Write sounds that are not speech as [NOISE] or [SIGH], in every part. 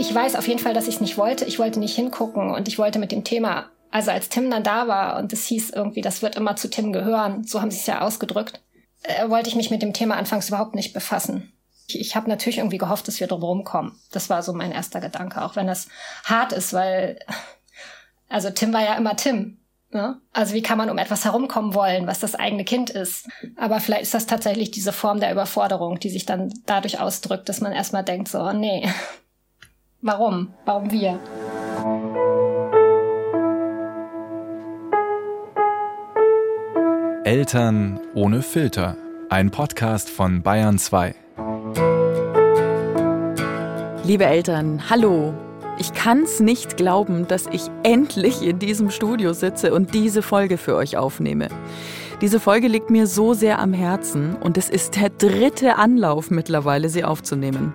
Ich weiß auf jeden Fall, dass ich es nicht wollte. Ich wollte nicht hingucken und ich wollte mit dem Thema, also als Tim dann da war und es hieß irgendwie, das wird immer zu Tim gehören, so haben sie es ja ausgedrückt, äh, wollte ich mich mit dem Thema anfangs überhaupt nicht befassen. Ich, ich habe natürlich irgendwie gehofft, dass wir drum rumkommen. Das war so mein erster Gedanke, auch wenn das hart ist, weil also Tim war ja immer Tim. Ne? Also wie kann man um etwas herumkommen wollen, was das eigene Kind ist? Aber vielleicht ist das tatsächlich diese Form der Überforderung, die sich dann dadurch ausdrückt, dass man erstmal denkt, so, oh, nee, Warum? Warum wir? Eltern ohne Filter. Ein Podcast von Bayern 2. Liebe Eltern, hallo. Ich kann's nicht glauben, dass ich endlich in diesem Studio sitze und diese Folge für euch aufnehme. Diese Folge liegt mir so sehr am Herzen und es ist der dritte Anlauf mittlerweile, sie aufzunehmen.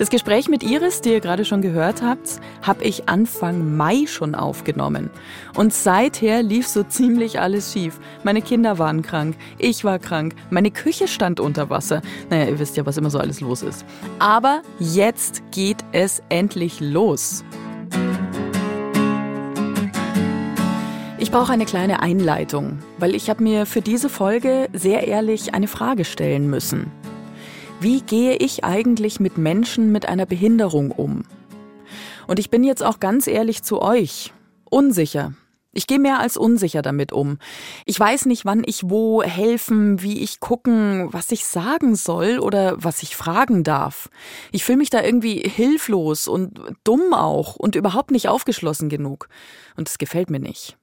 Das Gespräch mit Iris, die ihr gerade schon gehört habt, habe ich Anfang Mai schon aufgenommen. Und seither lief so ziemlich alles schief. Meine Kinder waren krank, ich war krank, meine Küche stand unter Wasser. Naja, ihr wisst ja, was immer so alles los ist. Aber jetzt geht es endlich los. Ich brauche eine kleine Einleitung, weil ich habe mir für diese Folge sehr ehrlich eine Frage stellen müssen. Wie gehe ich eigentlich mit Menschen mit einer Behinderung um? Und ich bin jetzt auch ganz ehrlich zu euch. Unsicher. Ich gehe mehr als unsicher damit um. Ich weiß nicht, wann ich wo helfen, wie ich gucken, was ich sagen soll oder was ich fragen darf. Ich fühle mich da irgendwie hilflos und dumm auch und überhaupt nicht aufgeschlossen genug. Und es gefällt mir nicht.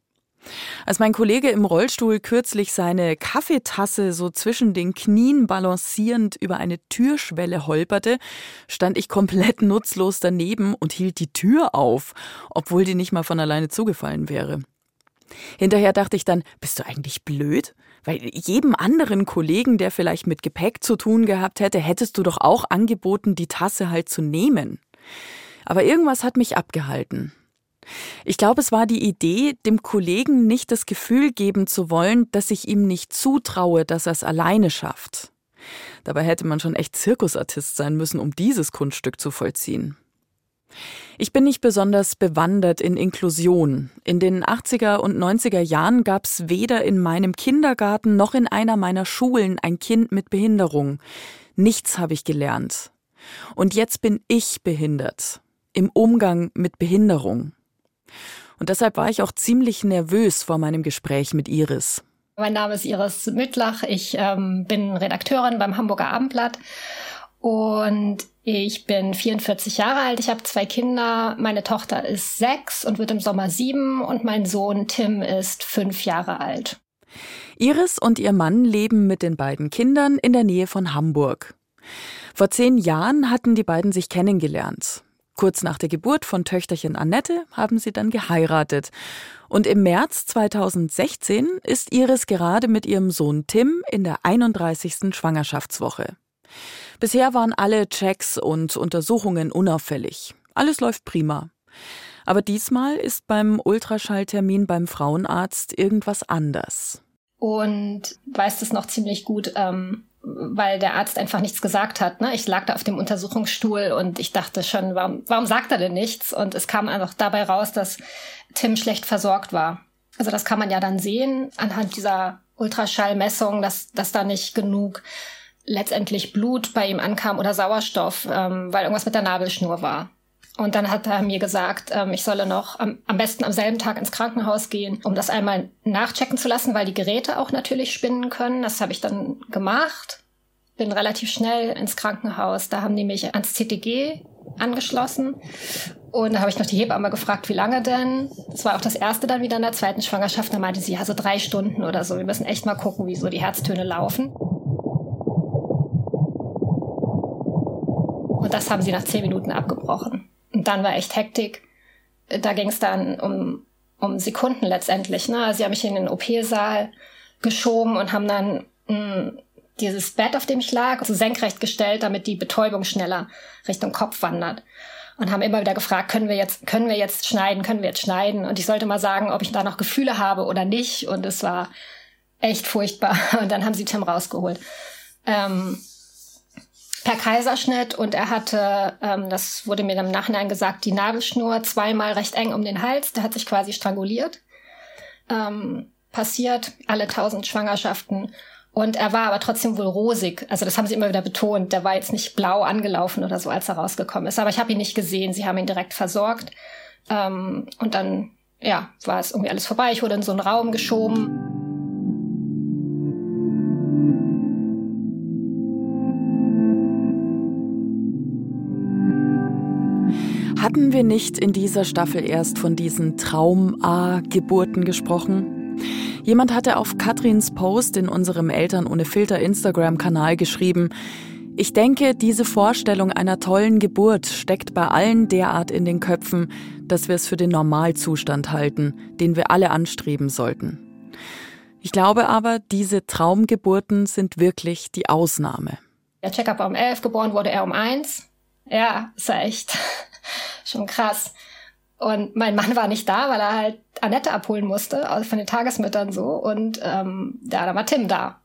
Als mein Kollege im Rollstuhl kürzlich seine Kaffeetasse so zwischen den Knien balancierend über eine Türschwelle holperte, stand ich komplett nutzlos daneben und hielt die Tür auf, obwohl die nicht mal von alleine zugefallen wäre. Hinterher dachte ich dann, bist du eigentlich blöd? Weil jedem anderen Kollegen, der vielleicht mit Gepäck zu tun gehabt hätte, hättest du doch auch angeboten, die Tasse halt zu nehmen. Aber irgendwas hat mich abgehalten. Ich glaube, es war die Idee, dem Kollegen nicht das Gefühl geben zu wollen, dass ich ihm nicht zutraue, dass er es alleine schafft. Dabei hätte man schon echt Zirkusartist sein müssen, um dieses Kunststück zu vollziehen. Ich bin nicht besonders bewandert in Inklusion. In den 80er und 90er Jahren gab es weder in meinem Kindergarten noch in einer meiner Schulen ein Kind mit Behinderung. Nichts habe ich gelernt. Und jetzt bin ich behindert. Im Umgang mit Behinderung. Und deshalb war ich auch ziemlich nervös vor meinem Gespräch mit Iris. Mein Name ist Iris Mittlach. Ich ähm, bin Redakteurin beim Hamburger Abendblatt und ich bin 44 Jahre alt. Ich habe zwei Kinder. Meine Tochter ist sechs und wird im Sommer sieben und mein Sohn Tim ist fünf Jahre alt. Iris und ihr Mann leben mit den beiden Kindern in der Nähe von Hamburg. Vor zehn Jahren hatten die beiden sich kennengelernt. Kurz nach der Geburt von Töchterchen Annette haben sie dann geheiratet. Und im März 2016 ist Iris gerade mit ihrem Sohn Tim in der 31. Schwangerschaftswoche. Bisher waren alle Checks und Untersuchungen unauffällig. Alles läuft prima. Aber diesmal ist beim Ultraschalltermin beim Frauenarzt irgendwas anders. Und weiß das noch ziemlich gut. Ähm weil der Arzt einfach nichts gesagt hat. Ne? Ich lag da auf dem Untersuchungsstuhl und ich dachte schon, warum, warum sagt er denn nichts? Und es kam einfach dabei raus, dass Tim schlecht versorgt war. Also das kann man ja dann sehen anhand dieser Ultraschallmessung, dass, dass da nicht genug letztendlich Blut bei ihm ankam oder Sauerstoff, ähm, weil irgendwas mit der Nabelschnur war. Und dann hat er mir gesagt, ähm, ich solle noch am, am besten am selben Tag ins Krankenhaus gehen, um das einmal nachchecken zu lassen, weil die Geräte auch natürlich spinnen können. Das habe ich dann gemacht. Bin relativ schnell ins Krankenhaus. Da haben die mich ans CTG angeschlossen. Und da habe ich noch die Hebamme gefragt, wie lange denn? Das war auch das erste dann wieder in der zweiten Schwangerschaft. Da meinte sie, ja, so drei Stunden oder so. Wir müssen echt mal gucken, wie so die Herztöne laufen. Und das haben sie nach zehn Minuten abgebrochen. Und dann war echt Hektik. Da ging es dann um, um Sekunden letztendlich. Ne? Also sie haben mich in den OP-Saal geschoben und haben dann mh, hm, dieses Bett, auf dem ich lag, so senkrecht gestellt, damit die Betäubung schneller Richtung Kopf wandert. Und haben immer wieder gefragt, können wir jetzt, können wir jetzt schneiden, können wir jetzt schneiden? Und ich sollte mal sagen, ob ich da noch Gefühle habe oder nicht. Und es war echt furchtbar. [LAUGHS] Und dann haben sie Tim rausgeholt. Ähm, per Kaiserschnitt und er hatte, ähm, das wurde mir im Nachhinein gesagt, die Nabelschnur zweimal recht eng um den Hals. Der hat sich quasi stranguliert. Ähm, passiert alle tausend Schwangerschaften. Und er war aber trotzdem wohl rosig. Also das haben sie immer wieder betont. Der war jetzt nicht blau angelaufen oder so, als er rausgekommen ist. Aber ich habe ihn nicht gesehen. Sie haben ihn direkt versorgt. Ähm, und dann, ja, war es irgendwie alles vorbei. Ich wurde in so einen Raum geschoben. Hatten wir nicht in dieser Staffel erst von diesen Traum-A-Geburten gesprochen? Jemand hatte auf Katrins Post in unserem Eltern ohne Filter Instagram-Kanal geschrieben, ich denke, diese Vorstellung einer tollen Geburt steckt bei allen derart in den Köpfen, dass wir es für den Normalzustand halten, den wir alle anstreben sollten. Ich glaube aber, diese Traumgeburten sind wirklich die Ausnahme. Der Checkup war um elf, geboren wurde er um eins. Ja, ist ja echt [LAUGHS] schon krass. Und mein Mann war nicht da, weil er halt Annette abholen musste, von den Tagesmüttern so. Und ähm, ja, da war Tim da.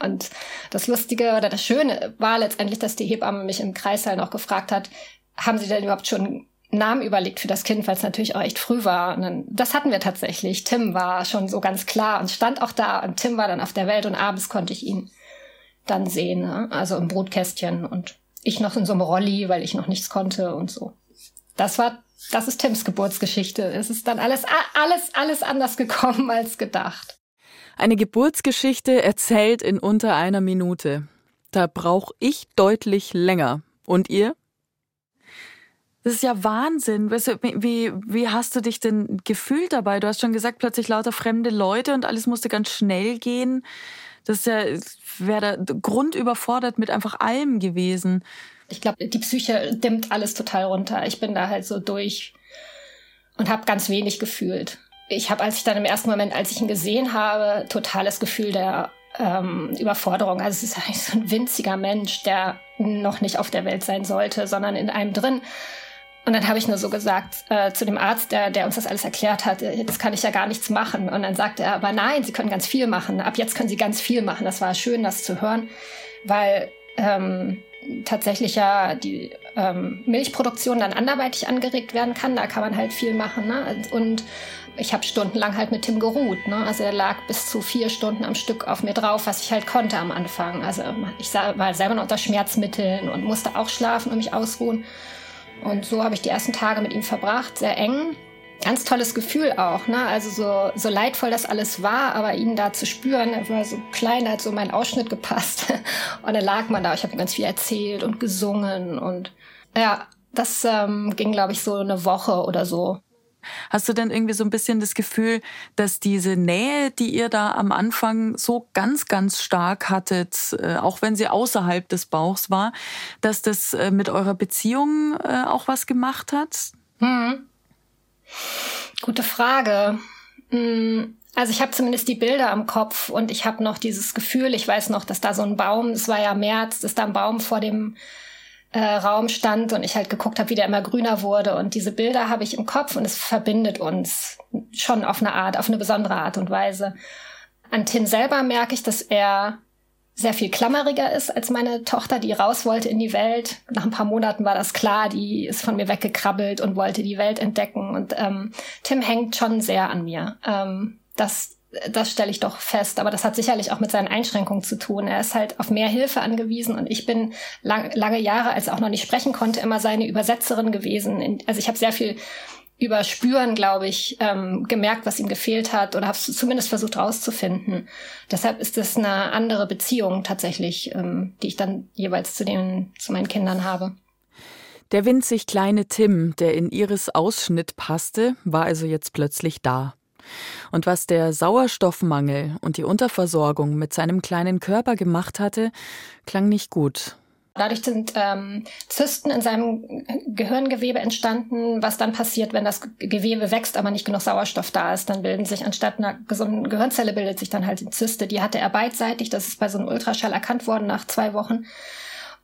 Und das Lustige oder das Schöne war letztendlich, dass die Hebamme mich im Kreissaal noch gefragt hat, haben Sie denn überhaupt schon einen Namen überlegt für das Kind, weil es natürlich auch echt früh war. Und dann, das hatten wir tatsächlich. Tim war schon so ganz klar und stand auch da. Und Tim war dann auf der Welt und abends konnte ich ihn dann sehen, ne? also im Brutkästchen und ich noch in so einem Rolli, weil ich noch nichts konnte und so. Das war, das ist Tims Geburtsgeschichte. Es ist dann alles, alles, alles anders gekommen [LAUGHS] als gedacht. Eine Geburtsgeschichte erzählt in unter einer Minute. Da brauche ich deutlich länger. Und ihr? Das ist ja Wahnsinn. Wie, wie hast du dich denn gefühlt dabei? Du hast schon gesagt, plötzlich lauter fremde Leute und alles musste ganz schnell gehen. Das ist ja, wäre da grundüberfordert mit einfach allem gewesen. Ich glaube, die Psyche dimmt alles total runter. Ich bin da halt so durch und habe ganz wenig gefühlt. Ich habe, als ich dann im ersten Moment, als ich ihn gesehen habe, totales Gefühl der ähm, Überforderung. Also es ist eigentlich so ein winziger Mensch, der noch nicht auf der Welt sein sollte, sondern in einem drin. Und dann habe ich nur so gesagt äh, zu dem Arzt, der, der uns das alles erklärt hat, äh, jetzt kann ich ja gar nichts machen. Und dann sagte er, aber nein, Sie können ganz viel machen. Ab jetzt können Sie ganz viel machen. Das war schön, das zu hören, weil ähm, tatsächlich ja die ähm, Milchproduktion dann anderweitig angeregt werden kann. Da kann man halt viel machen. Ne? Und ich habe stundenlang halt mit Tim geruht. Ne? Also er lag bis zu vier Stunden am Stück auf mir drauf, was ich halt konnte am Anfang. Also ich war selber noch unter Schmerzmitteln und musste auch schlafen und mich ausruhen. Und so habe ich die ersten Tage mit ihm verbracht, sehr eng ganz tolles Gefühl auch, ne? Also so, so leidvoll das alles war, aber ihn da zu spüren, er war so klein, hat so mein Ausschnitt gepasst. [LAUGHS] Und dann lag man da, ich habe ihm ganz viel erzählt und gesungen und ja, das ähm, ging, glaube ich, so eine Woche oder so. Hast du denn irgendwie so ein bisschen das Gefühl, dass diese Nähe, die ihr da am Anfang so ganz, ganz stark hattet, äh, auch wenn sie außerhalb des Bauchs war, dass das äh, mit eurer Beziehung äh, auch was gemacht hat? Hm. Gute Frage. Hm, also ich habe zumindest die Bilder am Kopf und ich habe noch dieses Gefühl, ich weiß noch, dass da so ein Baum, es war ja März, dass da ein Baum vor dem äh, Raum stand und ich halt geguckt habe, wie der immer grüner wurde. Und diese Bilder habe ich im Kopf und es verbindet uns schon auf eine Art, auf eine besondere Art und Weise. An Tim selber merke ich, dass er sehr viel klammeriger ist als meine Tochter, die raus wollte in die Welt. Nach ein paar Monaten war das klar, die ist von mir weggekrabbelt und wollte die Welt entdecken. Und ähm, Tim hängt schon sehr an mir. Ähm, das das stelle ich doch fest. Aber das hat sicherlich auch mit seinen Einschränkungen zu tun. Er ist halt auf mehr Hilfe angewiesen und ich bin lang, lange Jahre, als er auch noch nicht sprechen konnte, immer seine Übersetzerin gewesen. Also ich habe sehr viel über Spüren, glaube ich, ähm, gemerkt, was ihm gefehlt hat oder habe es zumindest versucht rauszufinden. Deshalb ist es eine andere Beziehung tatsächlich, ähm, die ich dann jeweils zu den zu meinen Kindern habe. Der winzig kleine Tim, der in Iris Ausschnitt passte, war also jetzt plötzlich da. Und was der Sauerstoffmangel und die Unterversorgung mit seinem kleinen Körper gemacht hatte, klang nicht gut. Dadurch sind ähm, Zysten in seinem Gehirngewebe entstanden. Was dann passiert, wenn das Gewebe wächst, aber nicht genug Sauerstoff da ist, dann bilden sich anstatt einer gesunden Gehirnzelle bildet sich dann halt die Zyste. Die hatte er beidseitig. Das ist bei so einem Ultraschall erkannt worden nach zwei Wochen.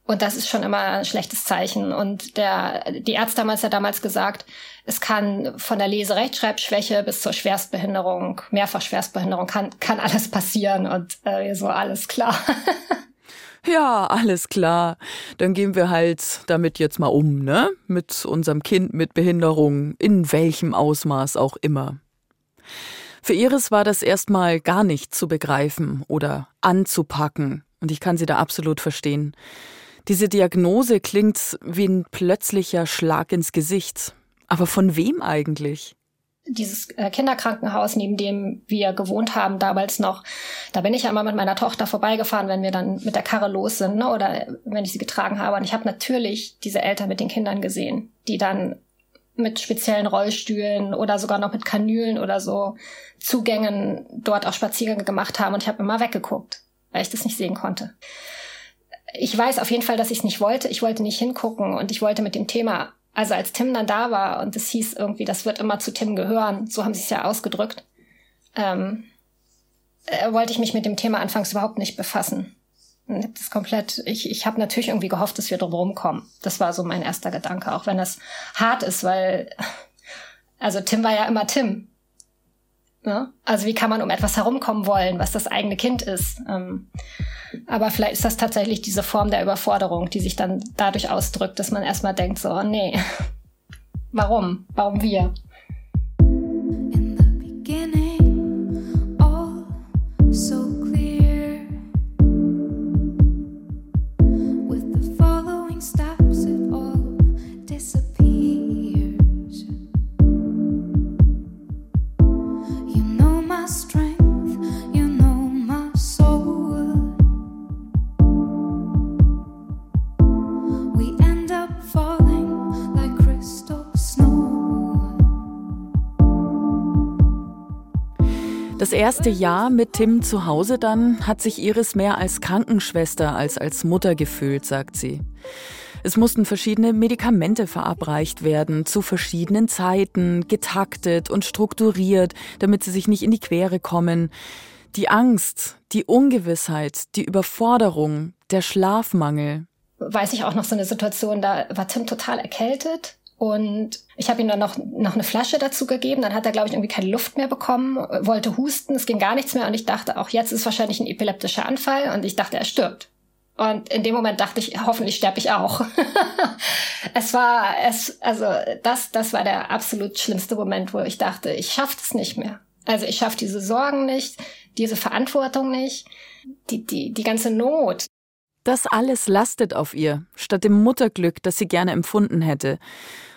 Und das ist schon immer ein schlechtes Zeichen. Und der, die Ärzte haben es ja damals gesagt, es kann von der Leserechtschreibschwäche bis zur Schwerstbehinderung, mehrfach Schwerstbehinderung, kann, kann alles passieren und äh, so alles klar. [LAUGHS] Ja, alles klar. Dann gehen wir halt damit jetzt mal um, ne? Mit unserem Kind mit Behinderung, in welchem Ausmaß auch immer. Für Iris war das erstmal gar nicht zu begreifen oder anzupacken. Und ich kann sie da absolut verstehen. Diese Diagnose klingt wie ein plötzlicher Schlag ins Gesicht. Aber von wem eigentlich? dieses äh, Kinderkrankenhaus, neben dem wir gewohnt haben damals noch, da bin ich ja immer mit meiner Tochter vorbeigefahren, wenn wir dann mit der Karre los sind ne, oder wenn ich sie getragen habe. Und ich habe natürlich diese Eltern mit den Kindern gesehen, die dann mit speziellen Rollstühlen oder sogar noch mit Kanülen oder so Zugängen dort auch Spaziergänge gemacht haben. Und ich habe immer weggeguckt, weil ich das nicht sehen konnte. Ich weiß auf jeden Fall, dass ich es nicht wollte. Ich wollte nicht hingucken und ich wollte mit dem Thema also als Tim dann da war und es hieß irgendwie, das wird immer zu Tim gehören, so haben sie es ja ausgedrückt, ähm, äh, wollte ich mich mit dem Thema anfangs überhaupt nicht befassen. Das komplett, ich, ich habe natürlich irgendwie gehofft, dass wir drum kommen. Das war so mein erster Gedanke, auch wenn das hart ist, weil, also Tim war ja immer Tim. Ne? Also wie kann man um etwas herumkommen wollen, was das eigene Kind ist? Ähm, aber vielleicht ist das tatsächlich diese Form der Überforderung, die sich dann dadurch ausdrückt, dass man erstmal denkt, so, nee, [LAUGHS] warum? Warum wir? Das erste Jahr mit Tim zu Hause dann hat sich Iris mehr als Krankenschwester als als Mutter gefühlt, sagt sie. Es mussten verschiedene Medikamente verabreicht werden, zu verschiedenen Zeiten, getaktet und strukturiert, damit sie sich nicht in die Quere kommen. Die Angst, die Ungewissheit, die Überforderung, der Schlafmangel. Weiß ich auch noch so eine Situation, da war Tim total erkältet und ich habe ihm dann noch, noch eine Flasche dazu gegeben. Dann hat er, glaube ich, irgendwie keine Luft mehr bekommen, wollte husten, es ging gar nichts mehr. Und ich dachte, auch jetzt ist wahrscheinlich ein epileptischer Anfall. Und ich dachte, er stirbt. Und in dem Moment dachte ich, hoffentlich sterbe ich auch. [LAUGHS] es war, es, also das, das war der absolut schlimmste Moment, wo ich dachte, ich schaffe es nicht mehr. Also ich schaffe diese Sorgen nicht, diese Verantwortung nicht, die, die, die ganze Not. Das alles lastet auf ihr, statt dem Mutterglück, das sie gerne empfunden hätte.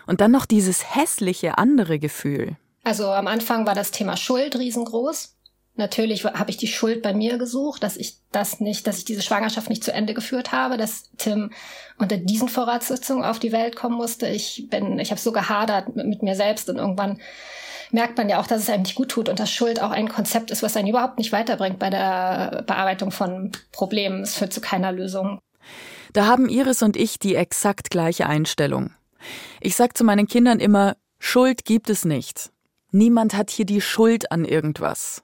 Und dann noch dieses hässliche andere Gefühl. Also am Anfang war das Thema Schuld riesengroß. Natürlich habe ich die Schuld bei mir gesucht, dass ich das nicht, dass ich diese Schwangerschaft nicht zu Ende geführt habe, dass Tim unter diesen Voraussetzungen auf die Welt kommen musste. Ich bin, ich habe so gehadert mit, mit mir selbst und irgendwann merkt man ja auch, dass es einem nicht gut tut und dass Schuld auch ein Konzept ist, was einen überhaupt nicht weiterbringt bei der Bearbeitung von Problemen. Es führt zu keiner Lösung. Da haben Iris und ich die exakt gleiche Einstellung. Ich sag zu meinen Kindern immer, Schuld gibt es nicht. Niemand hat hier die Schuld an irgendwas.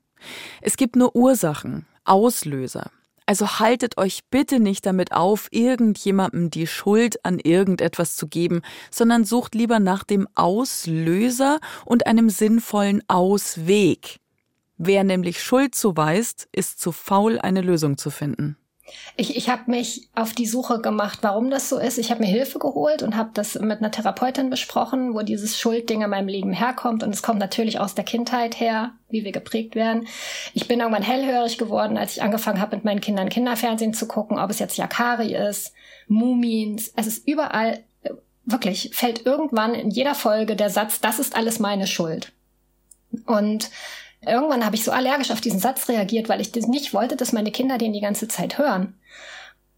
Es gibt nur Ursachen, Auslöser. Also haltet euch bitte nicht damit auf, irgendjemandem die Schuld an irgendetwas zu geben, sondern sucht lieber nach dem Auslöser und einem sinnvollen Ausweg. Wer nämlich Schuld zuweist, ist zu faul, eine Lösung zu finden. Ich, ich habe mich auf die Suche gemacht, warum das so ist. Ich habe mir Hilfe geholt und habe das mit einer Therapeutin besprochen, wo dieses Schuldding in meinem Leben herkommt. Und es kommt natürlich aus der Kindheit her, wie wir geprägt werden. Ich bin irgendwann hellhörig geworden, als ich angefangen habe, mit meinen Kindern Kinderfernsehen zu gucken, ob es jetzt Yakari ist, Mumins. Es ist überall, wirklich, fällt irgendwann in jeder Folge der Satz, das ist alles meine Schuld. Und Irgendwann habe ich so allergisch auf diesen Satz reagiert, weil ich das nicht wollte, dass meine Kinder den die ganze Zeit hören.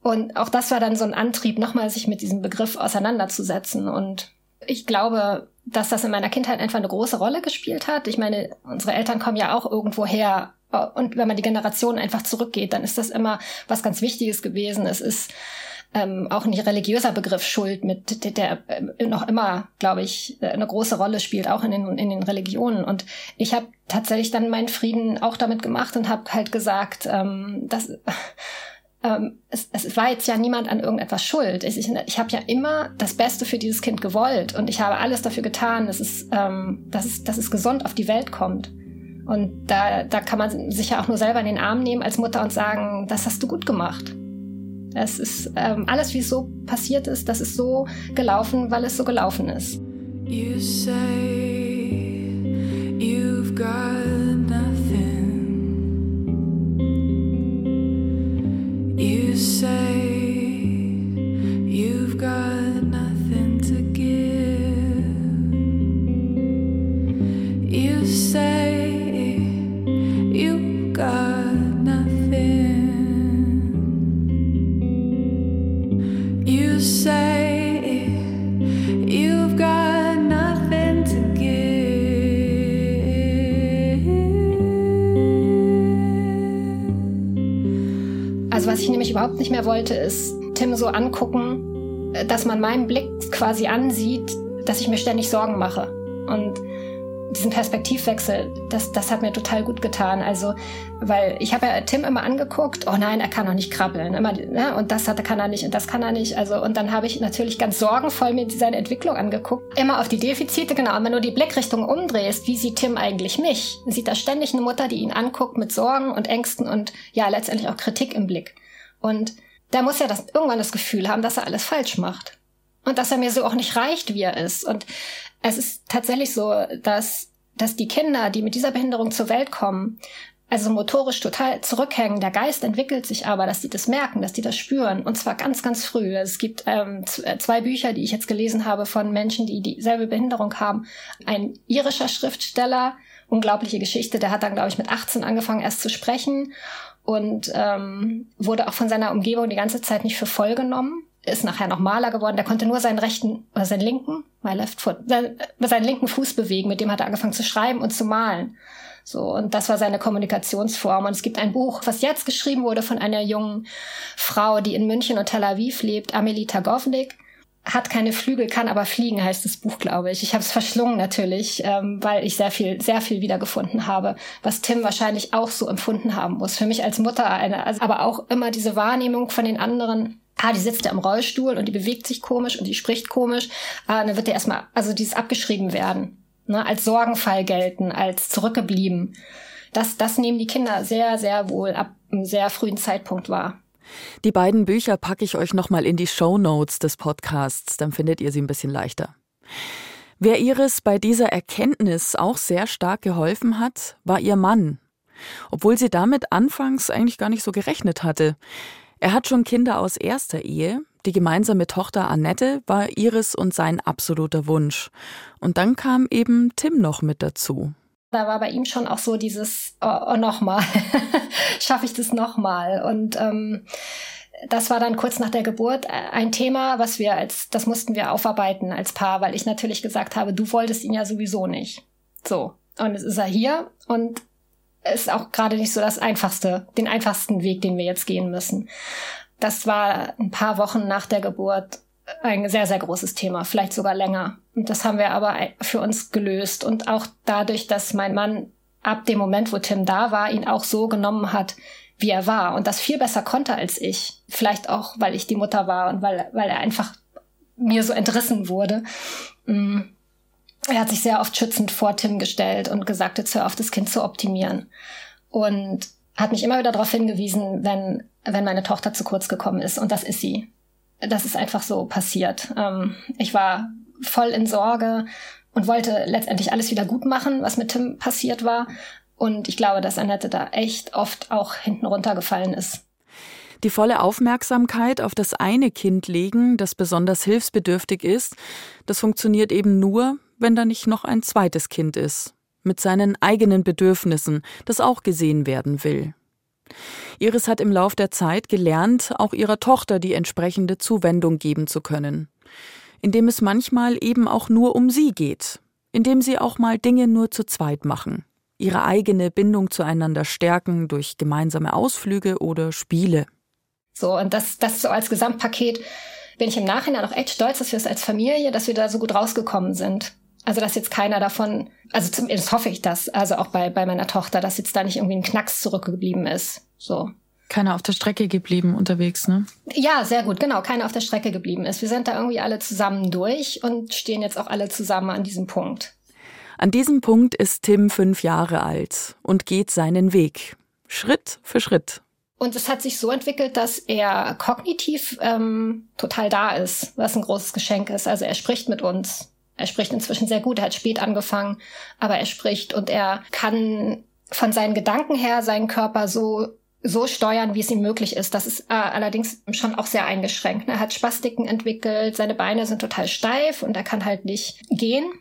Und auch das war dann so ein Antrieb, nochmal sich mit diesem Begriff auseinanderzusetzen. Und ich glaube, dass das in meiner Kindheit einfach eine große Rolle gespielt hat. Ich meine, unsere Eltern kommen ja auch irgendwo her. Und wenn man die Generation einfach zurückgeht, dann ist das immer was ganz Wichtiges gewesen. Es ist ähm, auch ein religiöser Begriff Schuld, mit der, der äh, noch immer, glaube ich, eine große Rolle spielt, auch in den, in den Religionen. Und ich habe tatsächlich dann meinen Frieden auch damit gemacht und habe halt gesagt, ähm, dass [LAUGHS] ähm, es, es war jetzt ja niemand an irgendetwas schuld. Ich, ich, ich habe ja immer das Beste für dieses Kind gewollt und ich habe alles dafür getan, dass es, ähm, dass es, dass es gesund auf die Welt kommt. Und da, da kann man sich ja auch nur selber in den Arm nehmen als Mutter und sagen, das hast du gut gemacht. Es ist ähm, alles, wie es so passiert ist, das ist so gelaufen, weil es so gelaufen ist. You say you've got ich überhaupt nicht mehr wollte, ist Tim so angucken, dass man meinen Blick quasi ansieht, dass ich mir ständig Sorgen mache. Und diesen Perspektivwechsel, das, das hat mir total gut getan. Also, weil ich habe ja Tim immer angeguckt, oh nein, er kann noch nicht krabbeln. Immer, ne? Und das hat, kann er nicht und das kann er nicht. Also, und dann habe ich natürlich ganz sorgenvoll mir seine Entwicklung angeguckt. Immer auf die Defizite, genau. Und wenn du die Blickrichtung umdrehst, wie sieht Tim eigentlich mich? Sieht da ständig eine Mutter, die ihn anguckt mit Sorgen und Ängsten und ja, letztendlich auch Kritik im Blick. Und der muss ja das, irgendwann das Gefühl haben, dass er alles falsch macht. Und dass er mir so auch nicht reicht, wie er ist. Und es ist tatsächlich so, dass, dass die Kinder, die mit dieser Behinderung zur Welt kommen, also motorisch total zurückhängen. Der Geist entwickelt sich aber, dass die das merken, dass die das spüren. Und zwar ganz, ganz früh. Es gibt ähm, äh, zwei Bücher, die ich jetzt gelesen habe von Menschen, die dieselbe Behinderung haben. Ein irischer Schriftsteller, unglaubliche Geschichte, der hat dann, glaube ich, mit 18 angefangen erst zu sprechen und ähm, wurde auch von seiner Umgebung die ganze Zeit nicht für voll genommen ist nachher noch Maler geworden. Der konnte nur seinen rechten oder seinen linken, my left foot, seinen linken Fuß bewegen. Mit dem hat er angefangen zu schreiben und zu malen. So, und das war seine Kommunikationsform. Und es gibt ein Buch, was jetzt geschrieben wurde von einer jungen Frau, die in München und Tel Aviv lebt, Amelie Tagovnik. Hat keine Flügel, kann aber fliegen, heißt das Buch, glaube ich. Ich habe es verschlungen natürlich, ähm, weil ich sehr viel, sehr viel wiedergefunden habe, was Tim wahrscheinlich auch so empfunden haben muss. Für mich als Mutter eine, also, aber auch immer diese Wahrnehmung von den anderen ah, die sitzt ja im Rollstuhl und die bewegt sich komisch und die spricht komisch, ah, dann wird der erstmal, also dieses abgeschrieben werden, ne, als Sorgenfall gelten, als zurückgeblieben. Das, das nehmen die Kinder sehr, sehr wohl ab einem sehr frühen Zeitpunkt wahr. Die beiden Bücher packe ich euch nochmal in die Show Notes des Podcasts, dann findet ihr sie ein bisschen leichter. Wer Iris bei dieser Erkenntnis auch sehr stark geholfen hat, war ihr Mann. Obwohl sie damit anfangs eigentlich gar nicht so gerechnet hatte. Er hat schon Kinder aus erster Ehe. Die gemeinsame Tochter Annette war Iris und sein absoluter Wunsch. Und dann kam eben Tim noch mit dazu. Da war bei ihm schon auch so dieses, oh, oh nochmal, [LAUGHS] schaffe ich das nochmal? Und ähm, das war dann kurz nach der Geburt ein Thema, was wir als, das mussten wir aufarbeiten als Paar, weil ich natürlich gesagt habe, du wolltest ihn ja sowieso nicht. So. Und jetzt ist er hier und ist auch gerade nicht so das einfachste, den einfachsten Weg, den wir jetzt gehen müssen. Das war ein paar Wochen nach der Geburt ein sehr, sehr großes Thema, vielleicht sogar länger. Und das haben wir aber für uns gelöst. Und auch dadurch, dass mein Mann ab dem Moment, wo Tim da war, ihn auch so genommen hat, wie er war und das viel besser konnte als ich. Vielleicht auch, weil ich die Mutter war und weil, weil er einfach mir so entrissen wurde. Mm er hat sich sehr oft schützend vor Tim gestellt und gesagt, jetzt hör auf, das Kind zu optimieren. Und hat mich immer wieder darauf hingewiesen, wenn, wenn meine Tochter zu kurz gekommen ist. Und das ist sie. Das ist einfach so passiert. Ähm, ich war voll in Sorge und wollte letztendlich alles wieder gut machen, was mit Tim passiert war. Und ich glaube, dass Annette da echt oft auch hinten runtergefallen ist. Die volle Aufmerksamkeit auf das eine Kind legen, das besonders hilfsbedürftig ist, das funktioniert eben nur, wenn da nicht noch ein zweites Kind ist, mit seinen eigenen Bedürfnissen, das auch gesehen werden will. Iris hat im Lauf der Zeit gelernt, auch ihrer Tochter die entsprechende Zuwendung geben zu können, indem es manchmal eben auch nur um sie geht, indem sie auch mal Dinge nur zu zweit machen, ihre eigene Bindung zueinander stärken durch gemeinsame Ausflüge oder Spiele. So, und das, das so als Gesamtpaket bin ich im Nachhinein auch echt stolz, dass wir es als Familie, dass wir da so gut rausgekommen sind. Also, dass jetzt keiner davon, also zumindest hoffe ich das, also auch bei, bei meiner Tochter, dass jetzt da nicht irgendwie ein Knacks zurückgeblieben ist. So. Keiner auf der Strecke geblieben unterwegs, ne? Ja, sehr gut, genau, keiner auf der Strecke geblieben ist. Wir sind da irgendwie alle zusammen durch und stehen jetzt auch alle zusammen an diesem Punkt. An diesem Punkt ist Tim fünf Jahre alt und geht seinen Weg. Schritt für Schritt. Und es hat sich so entwickelt, dass er kognitiv ähm, total da ist, was ein großes Geschenk ist. Also er spricht mit uns. Er spricht inzwischen sehr gut. Er hat spät angefangen, aber er spricht und er kann von seinen Gedanken her seinen Körper so so steuern, wie es ihm möglich ist. Das ist äh, allerdings schon auch sehr eingeschränkt. Er hat Spastiken entwickelt, seine Beine sind total steif und er kann halt nicht gehen.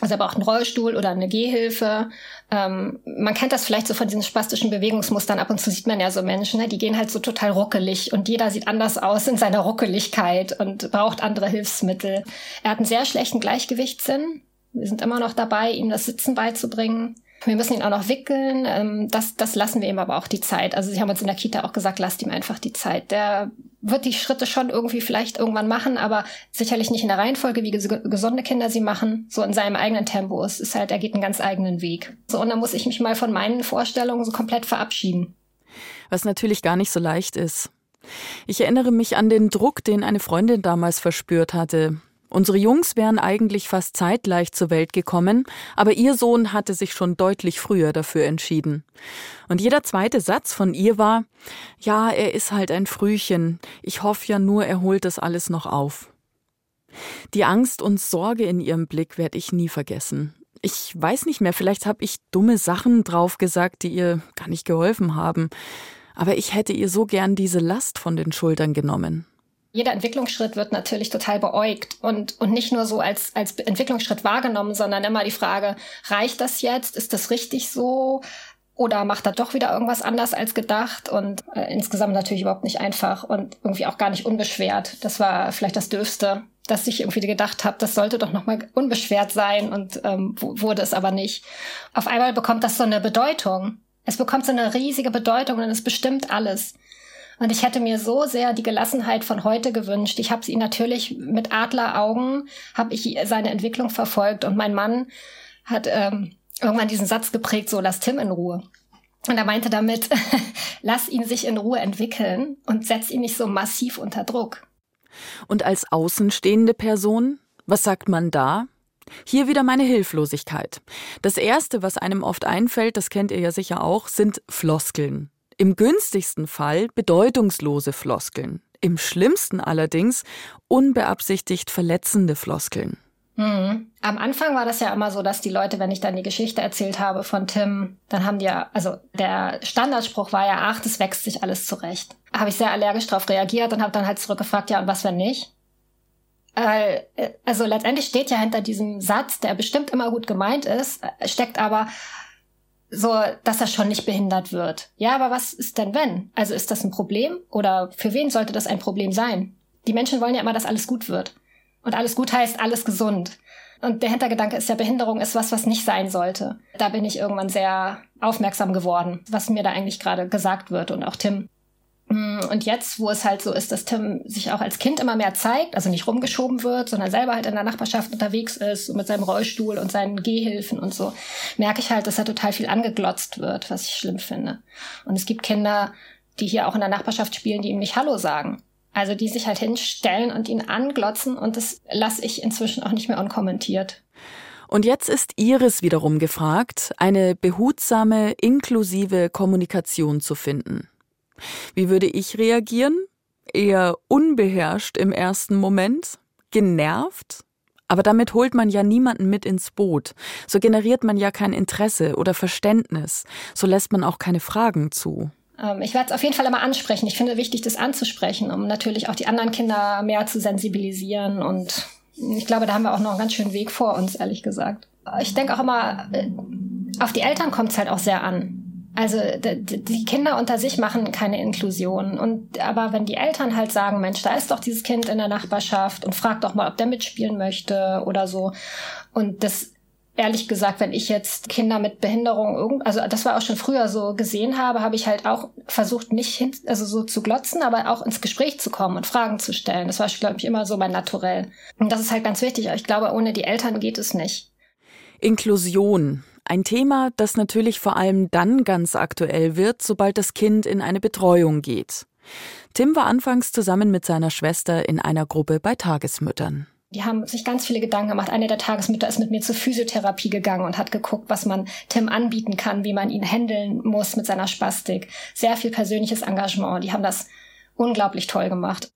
Also er braucht einen Rollstuhl oder eine Gehhilfe. Ähm, man kennt das vielleicht so von diesen spastischen Bewegungsmustern. Ab und zu sieht man ja so Menschen, ne? die gehen halt so total ruckelig und jeder sieht anders aus in seiner Ruckeligkeit und braucht andere Hilfsmittel. Er hat einen sehr schlechten Gleichgewichtssinn. Wir sind immer noch dabei, ihm das Sitzen beizubringen. Wir müssen ihn auch noch wickeln. Ähm, das, das lassen wir ihm aber auch die Zeit. Also sie haben uns in der Kita auch gesagt, lasst ihm einfach die Zeit. Der wird die Schritte schon irgendwie vielleicht irgendwann machen, aber sicherlich nicht in der Reihenfolge, wie gesunde Kinder sie machen, so in seinem eigenen Tempo. Es ist halt, er geht einen ganz eigenen Weg. So, und dann muss ich mich mal von meinen Vorstellungen so komplett verabschieden. Was natürlich gar nicht so leicht ist. Ich erinnere mich an den Druck, den eine Freundin damals verspürt hatte. Unsere Jungs wären eigentlich fast zeitgleich zur Welt gekommen, aber ihr Sohn hatte sich schon deutlich früher dafür entschieden. Und jeder zweite Satz von ihr war, ja, er ist halt ein Frühchen, ich hoffe ja nur, er holt das alles noch auf. Die Angst und Sorge in ihrem Blick werde ich nie vergessen. Ich weiß nicht mehr, vielleicht habe ich dumme Sachen drauf gesagt, die ihr gar nicht geholfen haben, aber ich hätte ihr so gern diese Last von den Schultern genommen. Jeder Entwicklungsschritt wird natürlich total beäugt und, und nicht nur so als, als Entwicklungsschritt wahrgenommen, sondern immer die Frage, reicht das jetzt? Ist das richtig so? Oder macht er doch wieder irgendwas anders als gedacht? Und äh, insgesamt natürlich überhaupt nicht einfach und irgendwie auch gar nicht unbeschwert. Das war vielleicht das Dürfste, dass ich irgendwie gedacht habe, das sollte doch nochmal unbeschwert sein und ähm, wurde es aber nicht. Auf einmal bekommt das so eine Bedeutung. Es bekommt so eine riesige Bedeutung und es bestimmt alles. Und ich hätte mir so sehr die Gelassenheit von heute gewünscht. Ich habe sie natürlich mit Adleraugen, habe ich seine Entwicklung verfolgt. Und mein Mann hat ähm, irgendwann diesen Satz geprägt, so lass Tim in Ruhe. Und er meinte damit, [LAUGHS] lass ihn sich in Ruhe entwickeln und setz ihn nicht so massiv unter Druck. Und als außenstehende Person, was sagt man da? Hier wieder meine Hilflosigkeit. Das Erste, was einem oft einfällt, das kennt ihr ja sicher auch, sind Floskeln. Im günstigsten Fall bedeutungslose Floskeln, im schlimmsten allerdings unbeabsichtigt verletzende Floskeln. Mhm. Am Anfang war das ja immer so, dass die Leute, wenn ich dann die Geschichte erzählt habe von Tim, dann haben die ja, also der Standardspruch war ja, ach, das wächst sich alles zurecht. Habe ich sehr allergisch darauf reagiert und habe dann halt zurückgefragt, ja, und was wenn nicht? Äh, also letztendlich steht ja hinter diesem Satz, der bestimmt immer gut gemeint ist, steckt aber, so, dass er schon nicht behindert wird. Ja, aber was ist denn wenn? Also ist das ein Problem oder für wen sollte das ein Problem sein? Die Menschen wollen ja immer, dass alles gut wird. Und alles gut heißt alles gesund. Und der Hintergedanke ist ja, Behinderung ist was, was nicht sein sollte. Da bin ich irgendwann sehr aufmerksam geworden, was mir da eigentlich gerade gesagt wird und auch Tim. Mm, und jetzt, wo es halt so ist, dass Tim sich auch als Kind immer mehr zeigt, also nicht rumgeschoben wird, sondern selber halt in der Nachbarschaft unterwegs ist und mit seinem Rollstuhl und seinen Gehhilfen und so, merke ich halt, dass er total viel angeglotzt wird, was ich schlimm finde. Und es gibt Kinder, die hier auch in der Nachbarschaft spielen, die ihm nicht Hallo sagen. Also die sich halt hinstellen und ihn anglotzen und das lasse ich inzwischen auch nicht mehr unkommentiert. Und jetzt ist Iris wiederum gefragt, eine behutsame, inklusive Kommunikation zu finden. Wie würde ich reagieren? Eher unbeherrscht im ersten Moment? Genervt? Aber damit holt man ja niemanden mit ins Boot. So generiert man ja kein Interesse oder Verständnis. So lässt man auch keine Fragen zu. Ähm, ich werde es auf jeden Fall immer ansprechen. Ich finde wichtig, das anzusprechen, um natürlich auch die anderen Kinder mehr zu sensibilisieren. Und ich glaube, da haben wir auch noch einen ganz schönen Weg vor uns, ehrlich gesagt. Ich denke auch immer, äh, auf die Eltern kommt es halt auch sehr an. Also die Kinder unter sich machen keine Inklusion. Und aber wenn die Eltern halt sagen, Mensch, da ist doch dieses Kind in der Nachbarschaft und frag doch mal, ob der mitspielen möchte oder so. Und das ehrlich gesagt, wenn ich jetzt Kinder mit Behinderung irgend, also das war auch schon früher so gesehen habe, habe ich halt auch versucht, nicht hin, also so zu glotzen, aber auch ins Gespräch zu kommen und Fragen zu stellen. Das war, glaube ich, immer so mein Naturell. Und das ist halt ganz wichtig. Ich glaube, ohne die Eltern geht es nicht. Inklusion. Ein Thema, das natürlich vor allem dann ganz aktuell wird, sobald das Kind in eine Betreuung geht. Tim war anfangs zusammen mit seiner Schwester in einer Gruppe bei Tagesmüttern. Die haben sich ganz viele Gedanken gemacht. Eine der Tagesmütter ist mit mir zur Physiotherapie gegangen und hat geguckt, was man Tim anbieten kann, wie man ihn handeln muss mit seiner Spastik. Sehr viel persönliches Engagement. Die haben das unglaublich toll gemacht.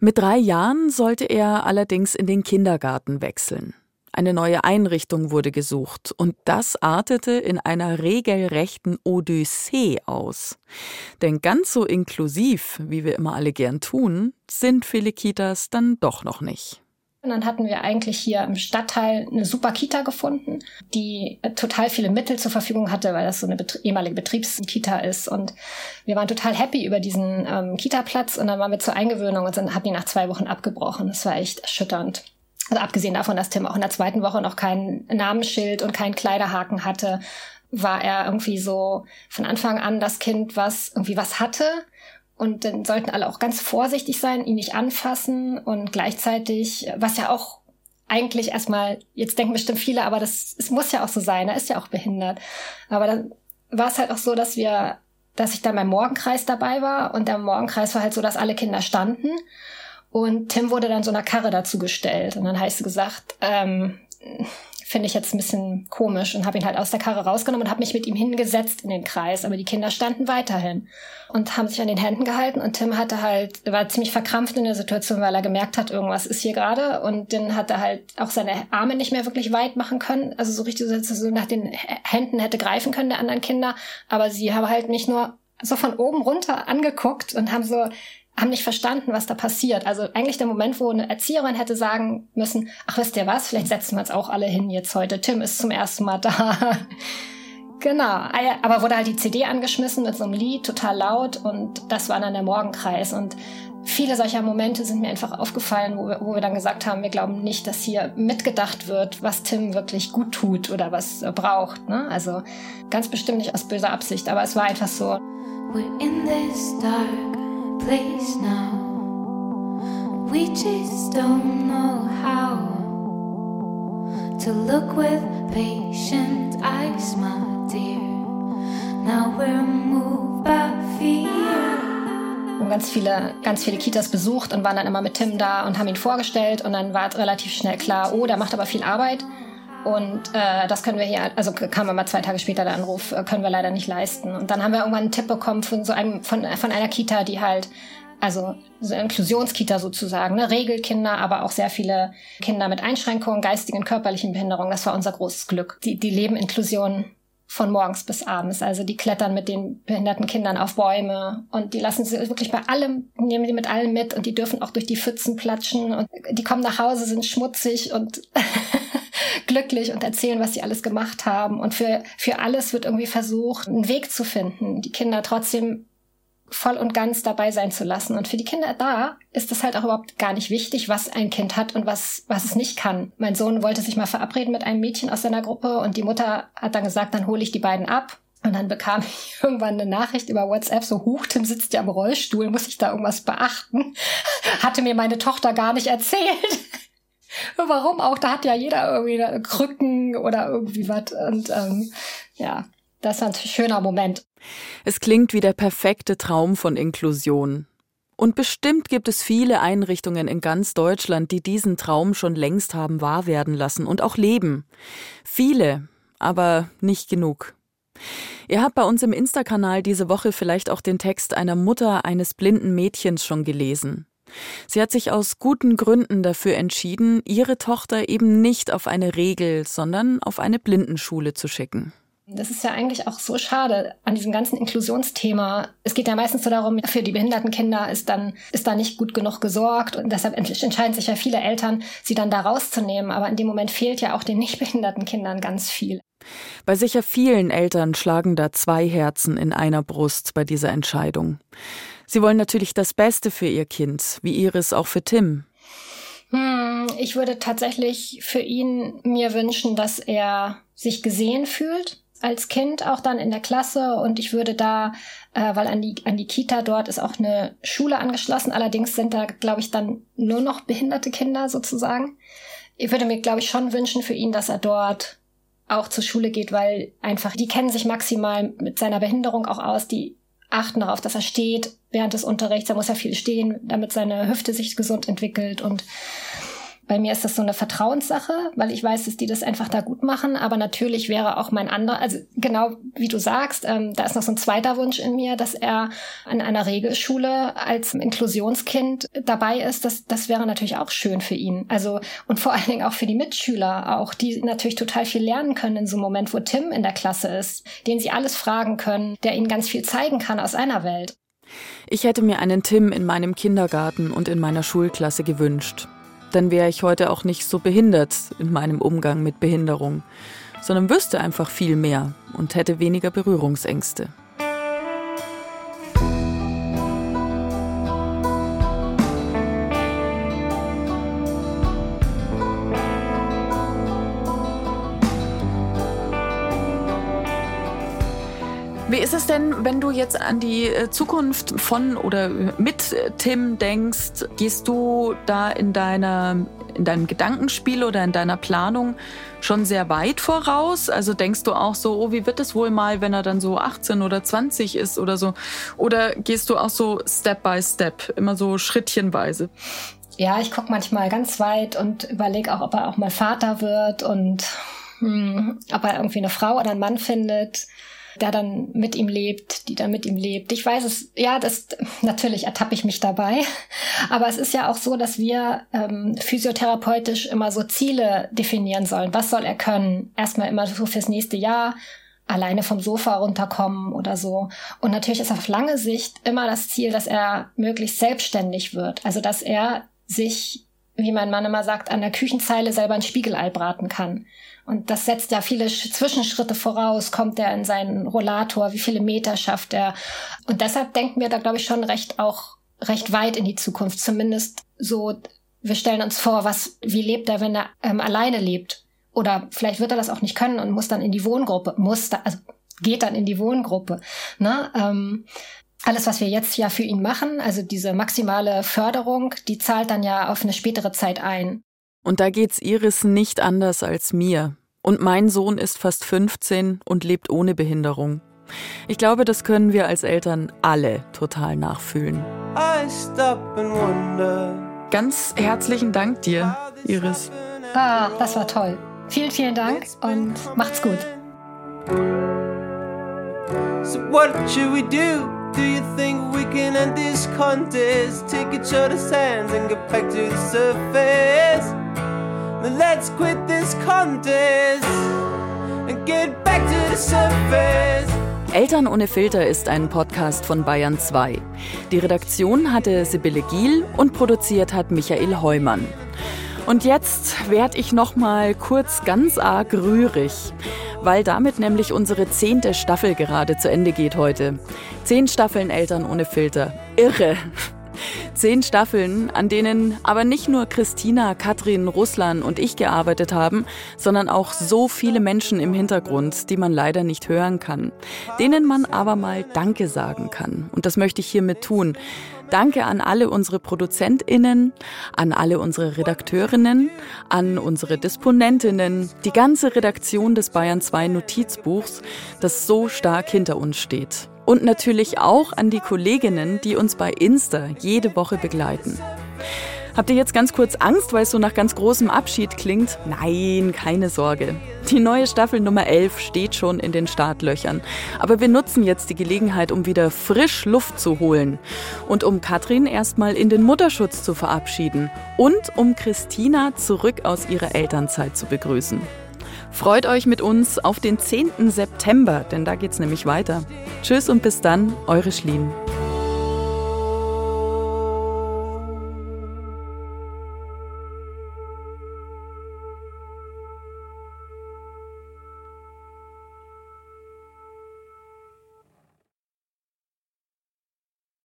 Mit drei Jahren sollte er allerdings in den Kindergarten wechseln. Eine neue Einrichtung wurde gesucht und das artete in einer regelrechten Odyssee aus. Denn ganz so inklusiv, wie wir immer alle gern tun, sind viele Kitas dann doch noch nicht. Und dann hatten wir eigentlich hier im Stadtteil eine super Kita gefunden, die total viele Mittel zur Verfügung hatte, weil das so eine Bet ehemalige Betriebskita ist. Und wir waren total happy über diesen ähm, Kita-Platz und dann waren wir zur Eingewöhnung und dann haben die nach zwei Wochen abgebrochen. Das war echt erschütternd. Also abgesehen davon, dass Tim auch in der zweiten Woche noch kein Namensschild und keinen Kleiderhaken hatte, war er irgendwie so von Anfang an das Kind, was irgendwie was hatte und dann sollten alle auch ganz vorsichtig sein, ihn nicht anfassen und gleichzeitig, was ja auch eigentlich erstmal, jetzt denken bestimmt viele, aber das, es muss ja auch so sein, er ist ja auch behindert. Aber dann war es halt auch so, dass wir, dass ich dann beim Morgenkreis dabei war und der Morgenkreis war halt so, dass alle Kinder standen und Tim wurde dann so einer Karre dazu gestellt. Und dann heißt gesagt, ähm, finde ich jetzt ein bisschen komisch und habe ihn halt aus der Karre rausgenommen und habe mich mit ihm hingesetzt in den Kreis. Aber die Kinder standen weiterhin und haben sich an den Händen gehalten. Und Tim hatte halt, war ziemlich verkrampft in der Situation, weil er gemerkt hat, irgendwas ist hier gerade. Und dann hat er halt auch seine Arme nicht mehr wirklich weit machen können, also so richtig so nach den Händen hätte greifen können der anderen Kinder, aber sie haben halt mich nur so von oben runter angeguckt und haben so haben nicht verstanden, was da passiert. Also eigentlich der Moment, wo eine Erzieherin hätte sagen müssen, ach wisst ihr was, vielleicht setzen wir uns auch alle hin jetzt heute. Tim ist zum ersten Mal da. [LAUGHS] genau, aber wurde halt die CD angeschmissen mit so einem Lied, total laut und das war dann der Morgenkreis und viele solcher Momente sind mir einfach aufgefallen, wo wir, wo wir dann gesagt haben, wir glauben nicht, dass hier mitgedacht wird, was Tim wirklich gut tut oder was er braucht. Ne? Also ganz bestimmt nicht aus böser Absicht, aber es war einfach so. We're in this dark place now. We just don't know how to look with patient eyes, my dear. Now we're moved by fear. Ganz viele, ganz viele Kitas besucht und waren dann immer mit Tim da und haben ihn vorgestellt und dann war relativ schnell klar, oh, der macht aber viel Arbeit. Und äh, das können wir hier, also kam immer zwei Tage später der Anruf, äh, können wir leider nicht leisten. Und dann haben wir irgendwann einen Tipp bekommen von so einem, von, von einer Kita, die halt, also so Inklusionskita sozusagen, ne, Regelkinder, aber auch sehr viele Kinder mit Einschränkungen, geistigen, körperlichen Behinderungen. Das war unser großes Glück. Die, die leben Inklusion von morgens bis abends. Also die klettern mit den behinderten Kindern auf Bäume und die lassen sie wirklich bei allem, nehmen die mit allem mit und die dürfen auch durch die Pfützen platschen und die kommen nach Hause, sind schmutzig und [LAUGHS] glücklich und erzählen, was sie alles gemacht haben. Und für, für alles wird irgendwie versucht, einen Weg zu finden, die Kinder trotzdem voll und ganz dabei sein zu lassen. Und für die Kinder da ist es halt auch überhaupt gar nicht wichtig, was ein Kind hat und was, was es nicht kann. Mein Sohn wollte sich mal verabreden mit einem Mädchen aus seiner Gruppe und die Mutter hat dann gesagt, dann hole ich die beiden ab. Und dann bekam ich [LAUGHS] irgendwann eine Nachricht über WhatsApp, so, huch, Tim sitzt ja im Rollstuhl, muss ich da irgendwas beachten? [LAUGHS] Hatte mir meine Tochter gar nicht erzählt. Warum auch? Da hat ja jeder irgendwie Krücken oder irgendwie was. Und ähm, ja, das ist ein schöner Moment. Es klingt wie der perfekte Traum von Inklusion. Und bestimmt gibt es viele Einrichtungen in ganz Deutschland, die diesen Traum schon längst haben wahr werden lassen und auch leben. Viele, aber nicht genug. Ihr habt bei uns im Insta-Kanal diese Woche vielleicht auch den Text einer Mutter eines blinden Mädchens schon gelesen. Sie hat sich aus guten Gründen dafür entschieden, ihre Tochter eben nicht auf eine Regel, sondern auf eine Blindenschule zu schicken. Das ist ja eigentlich auch so schade an diesem ganzen Inklusionsthema. Es geht ja meistens so darum, für die behinderten Kinder ist dann, ist da nicht gut genug gesorgt und deshalb entscheiden sich ja viele Eltern, sie dann da rauszunehmen. Aber in dem Moment fehlt ja auch den nicht behinderten Kindern ganz viel. Bei sicher vielen Eltern schlagen da zwei Herzen in einer Brust bei dieser Entscheidung. Sie wollen natürlich das Beste für ihr Kind, wie Iris auch für Tim. Hm, ich würde tatsächlich für ihn mir wünschen, dass er sich gesehen fühlt als Kind, auch dann in der Klasse. Und ich würde da, äh, weil an die, an die Kita dort ist auch eine Schule angeschlossen. Allerdings sind da, glaube ich, dann nur noch behinderte Kinder sozusagen. Ich würde mir, glaube ich, schon wünschen für ihn, dass er dort auch zur Schule geht, weil einfach, die kennen sich maximal mit seiner Behinderung auch aus. Die achten darauf, dass er steht während des Unterrichts. Er muss ja viel stehen, damit seine Hüfte sich gesund entwickelt und bei mir ist das so eine Vertrauenssache, weil ich weiß, dass die das einfach da gut machen. Aber natürlich wäre auch mein anderer, also genau wie du sagst, ähm, da ist noch so ein zweiter Wunsch in mir, dass er an einer Regelschule als Inklusionskind dabei ist. Das, das wäre natürlich auch schön für ihn. Also und vor allen Dingen auch für die Mitschüler, auch die natürlich total viel lernen können in so einem Moment, wo Tim in der Klasse ist, den sie alles fragen können, der ihnen ganz viel zeigen kann aus einer Welt. Ich hätte mir einen Tim in meinem Kindergarten und in meiner Schulklasse gewünscht. Dann wäre ich heute auch nicht so behindert in meinem Umgang mit Behinderung, sondern wüsste einfach viel mehr und hätte weniger Berührungsängste. Wie ist es denn, wenn du jetzt an die äh, Zukunft von oder mit Tim denkst? Gehst du da in deiner in deinem Gedankenspiel oder in deiner Planung schon sehr weit voraus? Also denkst du auch so, oh, wie wird es wohl mal, wenn er dann so 18 oder 20 ist oder so? Oder gehst du auch so Step by Step, immer so schrittchenweise? Ja, ich gucke manchmal ganz weit und überlege auch, ob er auch mal Vater wird und hm, ob er irgendwie eine Frau oder einen Mann findet der dann mit ihm lebt, die dann mit ihm lebt. Ich weiß es, ja, das [LAUGHS] natürlich ertappe ich mich dabei. Aber es ist ja auch so, dass wir ähm, physiotherapeutisch immer so Ziele definieren sollen. Was soll er können? Erstmal immer so fürs nächste Jahr alleine vom Sofa runterkommen oder so. Und natürlich ist auf lange Sicht immer das Ziel, dass er möglichst selbstständig wird. Also dass er sich, wie mein Mann immer sagt, an der Küchenzeile selber ein Spiegelei braten kann. Und das setzt ja viele Zwischenschritte voraus. Kommt er in seinen Rollator? Wie viele Meter schafft er? Und deshalb denken wir da, glaube ich, schon recht auch recht weit in die Zukunft. Zumindest so, wir stellen uns vor, was, wie lebt er, wenn er ähm, alleine lebt? Oder vielleicht wird er das auch nicht können und muss dann in die Wohngruppe, muss da, also geht dann in die Wohngruppe. Ne? Ähm, alles, was wir jetzt ja für ihn machen, also diese maximale Förderung, die zahlt dann ja auf eine spätere Zeit ein. Und da geht's Iris nicht anders als mir. Und mein Sohn ist fast 15 und lebt ohne Behinderung. Ich glaube, das können wir als Eltern alle total nachfühlen. Ganz herzlichen Dank dir, Iris. Ah, das war toll. Vielen, vielen Dank und macht's gut. So what should we do? Do you think we can end this contest? Take each other's hands and get back to the surface. Then let's quit this contest and get back to the surface. Eltern ohne Filter ist ein Podcast von Bayern 2. Die Redaktion hatte Sibylle Giel und produziert hat Michael Heumann. Und jetzt werde ich noch mal kurz ganz arg rührig, weil damit nämlich unsere zehnte Staffel gerade zu Ende geht heute. Zehn Staffeln Eltern ohne Filter. Irre. Zehn Staffeln, an denen aber nicht nur Christina, Katrin, Russland und ich gearbeitet haben, sondern auch so viele Menschen im Hintergrund, die man leider nicht hören kann, denen man aber mal Danke sagen kann. Und das möchte ich hiermit tun. Danke an alle unsere ProduzentInnen, an alle unsere Redakteurinnen, an unsere Disponentinnen, die ganze Redaktion des Bayern 2 Notizbuchs, das so stark hinter uns steht. Und natürlich auch an die Kolleginnen, die uns bei Insta jede Woche begleiten. Habt ihr jetzt ganz kurz Angst, weil es so nach ganz großem Abschied klingt? Nein, keine Sorge. Die neue Staffel Nummer 11 steht schon in den Startlöchern. Aber wir nutzen jetzt die Gelegenheit, um wieder frisch Luft zu holen. Und um Katrin erstmal in den Mutterschutz zu verabschieden. Und um Christina zurück aus ihrer Elternzeit zu begrüßen. Freut euch mit uns auf den 10. September, denn da geht's nämlich weiter. Tschüss und bis dann, eure Schlien.